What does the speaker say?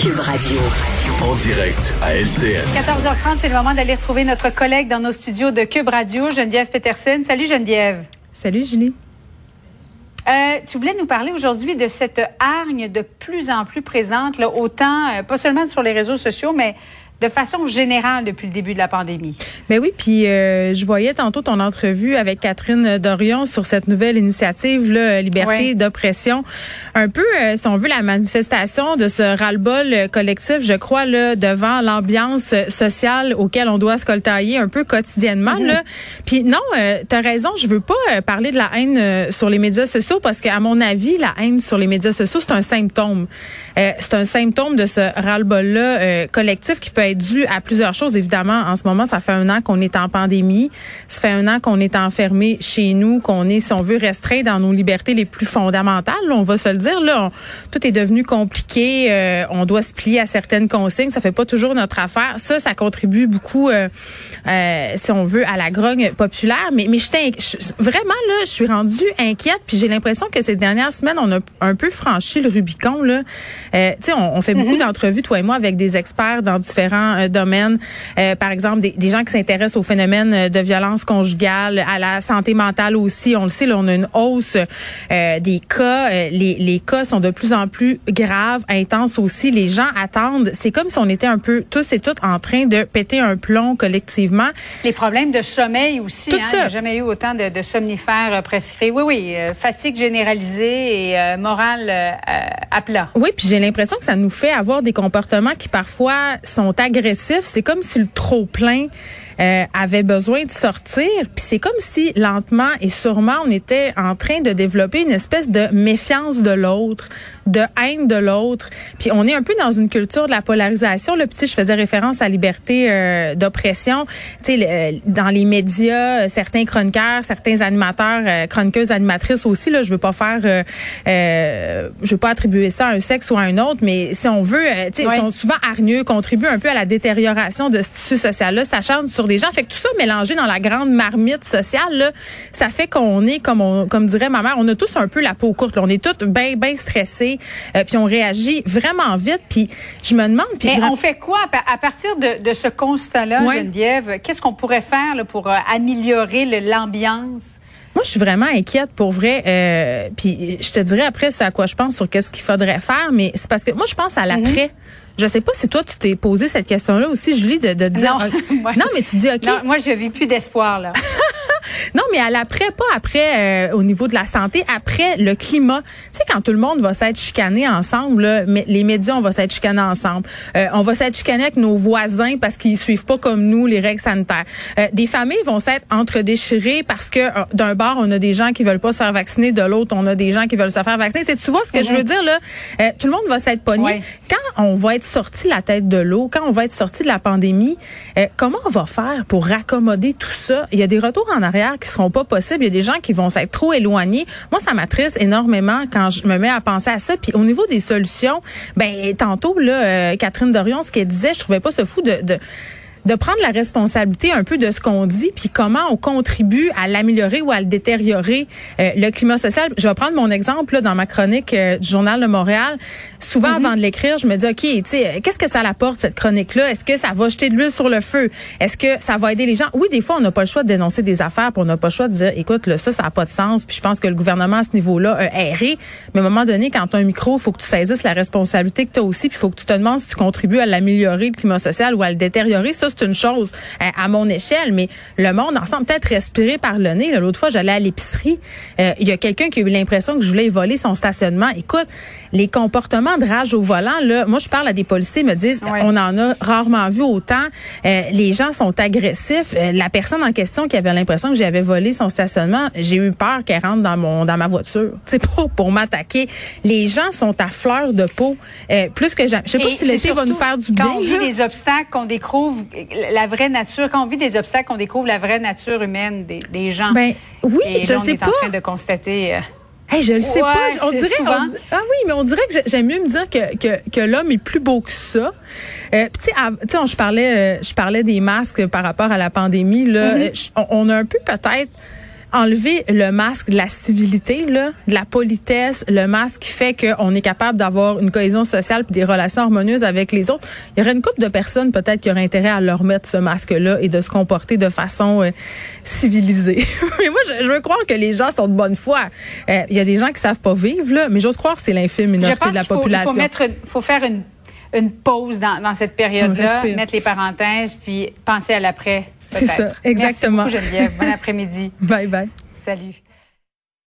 Cube Radio. En direct à LCN. 14h30, c'est le moment d'aller retrouver notre collègue dans nos studios de Cube Radio, Geneviève Peterson. Salut Geneviève. Salut Julie. Euh, tu voulais nous parler aujourd'hui de cette hargne de plus en plus présente, là, autant, euh, pas seulement sur les réseaux sociaux, mais de façon générale depuis le début de la pandémie. Ben oui, puis euh, je voyais tantôt ton entrevue avec Catherine Dorion sur cette nouvelle initiative là, liberté d'oppression. Un peu, euh, si on veut, la manifestation de ce ras-le-bol collectif, je crois, là, devant l'ambiance sociale auquel on doit se coltailler un peu quotidiennement. Mhm. là. Puis non, euh, tu as raison, je veux pas euh, parler de la haine euh, sur les médias sociaux parce qu'à mon avis, la haine sur les médias sociaux, c'est un symptôme. Euh, c'est un symptôme de ce ras-le-bol-là euh, collectif qui peut être dû à plusieurs choses. Évidemment, en ce moment, ça fait un an qu'on est en pandémie. Ça fait un an qu'on est enfermé chez nous, qu'on est, si on veut, restreint dans nos libertés les plus fondamentales. là, on va se le dire. Là, On- tout est devenu compliqué. euh, on doit se plier à certaines consignes. Ça fait pas toujours notre affaire. Ça, ça contribue beaucoup, euh, euh, si on veut, à la grogne populaire. Mais, mais je- vraiment là, je suis rendue inquiète. Puis j'ai l'impression que ces dernières semaines, on a un peu franchi le Rubicon. Là, tu sais, on, on fait beaucoup d'entrevues, toi et moi, avec des experts dans différents euh, domaines. Euh, par exemple, des, des gens qui s'intéressent au phénomène euh, de violence conjugale, à la santé mentale aussi. On le sait, là, on a une hausse des cas. Les, les cas sont de plus en plus graves, intenses aussi. Les gens attendent. C'est comme si on était un peu tous et toutes en train de péter un plomb collectivement. Les problèmes de sommeil aussi. Tout hein, ça. Il n'y a jamais eu autant de, de somnifères prescrits. Oui, oui, euh, fatigue généralisée et euh, morale euh, à plat. Oui, puis j'ai l'impression que ça nous fait avoir des comportements qui parfois sont agressifs. C'est comme si le trop plein euh, avait besoin de sortir. Puis c'est comme si lentement et sûrement on était en train de développer une espèce de méfiance de l'autre, de haine de l'autre. Puis on est un peu dans une culture de la polarisation. Tu sais, je faisais référence à liberté euh, d'oppression. Tu sais, le- dans les médias, euh, certains chroniqueurs, certains animateurs, euh, chroniqueuses, animatrices aussi. Là, je veux pas faire, euh, euh, je veux pas attribuer ça à un sexe ou à un autre, mais si on veut, euh, tu sais, Ouais. ils sont souvent hargneux, contribuent un peu à la détérioration de ce tissu social-là. Ça charge sur des gens. Fait que tout ça mélangé dans la grande marmite sociale, là, ça fait qu'on est, comme on, comme dirait ma mère, on a tous un peu la peau courte. là. On est tous bien, bien stressés, euh, puis on réagit vraiment vite. Puis je me demande, puis Mais on fait quoi à pa- à partir de, de ce constat-là, Ouais. Geneviève? Qu'est-ce qu'on pourrait faire là, pour euh, améliorer l'ambiance? Moi, je suis vraiment inquiète pour vrai. Euh, puis je te dirai après ce à quoi je pense sur qu'est-ce qu'il faudrait faire, mais c'est parce que moi, je pense à l'après. Je sais pas si toi, tu t'es posé cette question-là aussi, Julie, de, de dire. Non. euh, Ouais. non, mais tu dis, OK. Non, moi, je vis plus d'espoir, là. Non, mais à l'après, pas après euh, au niveau de la santé, après le climat. Tu sais, quand tout le monde va s'être chicané ensemble, là, mais les médias, on va s'être chicané ensemble. Euh, on va s'être chicané avec nos voisins parce qu'ils suivent pas comme nous les règles sanitaires. Euh, des familles vont s'être entre-déchirées parce que euh, d'un bord, on a des gens qui veulent pas se faire vacciner, de l'autre, on a des gens qui veulent se faire vacciner. Tu sais, tu vois ce que je veux dire, là? Euh, tout le monde va s'être pogné. Ouais. Quand on va être sorti la tête de l'eau, quand on va être sorti de la pandémie, euh, comment on va faire pour raccommoder tout ça? Il y a des retours en arrière qui seront pas possibles. Il y a des gens qui vont s'être trop éloignés. Moi, ça m'attriste énormément quand je me mets à penser à ça. Puis au niveau des solutions, ben tantôt, là, euh, Catherine Dorion, ce qu'elle disait, je trouvais pas ce fou de... de de prendre la responsabilité un peu de ce qu'on dit, puis comment on contribue à l'améliorer ou à le détériorer, euh, le climat social. Je vais prendre mon exemple là, dans ma chronique euh, du Journal de Montréal. Souvent, avant de l'écrire, je me dis, OK, tu sais, qu'est-ce que ça apporte, cette chronique-là? Est-ce que ça va jeter de l'huile sur le feu? Est-ce que ça va aider les gens? Oui, des fois, on n'a pas le choix de dénoncer des affaires, puis on n'a pas le choix de dire, écoute, là, ça, ça n'a pas de sens, puis je pense que le gouvernement, à ce niveau-là, a erré. Mais à un moment donné, quand tu as un micro, il faut que tu saisisses la responsabilité que tu as aussi, puis il faut que tu te demandes si tu contribues à l'améliorer, le climat social, ou à le détériorer. Ça, c'est une chose euh, à mon échelle, mais le monde ensemble peut-être respirer par le nez. L'autre fois, j'allais à l'épicerie, euh, il y a quelqu'un qui a eu l'impression que je voulais voler son stationnement. Écoute, les comportements de rage au volant, là, moi je parle à des policiers, ils me disent, Ouais. on en a rarement vu autant. Euh, les gens sont agressifs. Euh, la personne en question qui avait l'impression que j'avais volé son stationnement, j'ai eu peur qu'elle rentre dans mon dans ma voiture. C'est pour pour m'attaquer. Les gens sont à fleur de peau. Euh, plus que jamais. Je sais pas Et si l'été va nous faire du bien. Quand on vit des obstacles, qu'on découvre la vraie nature, quand on vit des obstacles, qu'on découvre la vraie nature humaine des, des gens. Ben, oui, Et je là, on sais est pas. en train de constater. euh, Hey, je le sais Ouais, pas. On dirait, on ah oui, mais on dirait que j'ai- j'aime mieux me dire que, que, que l'homme est plus beau que ça. Euh, tu sais, on- je parlais, euh, je parlais des masques par rapport à la pandémie. Là, Mm-hmm. Euh, on, on a un peu peut-être enlevé le masque de la civilité, là, de la politesse, le masque qui fait qu'on est capable d'avoir une cohésion sociale puis des relations harmonieuses avec les autres. Il y aurait une couple de personnes peut-être qui auraient intérêt à leur mettre ce masque-là et de se comporter de façon euh, civilisée. mais moi, je, je veux croire que les gens sont de bonne foi. Euh, Il y a des gens qui savent pas vivre, là, mais j'ose croire que c'est l'infime minorité de la faut, il population. faut, mettre, une- faut faire une, une pause dans, dans cette période-là, mettre les parenthèses, puis penser à l'après. C'est ça, exactement. Merci beaucoup, Geneviève. Bon après-midi. Bye bye. Salut.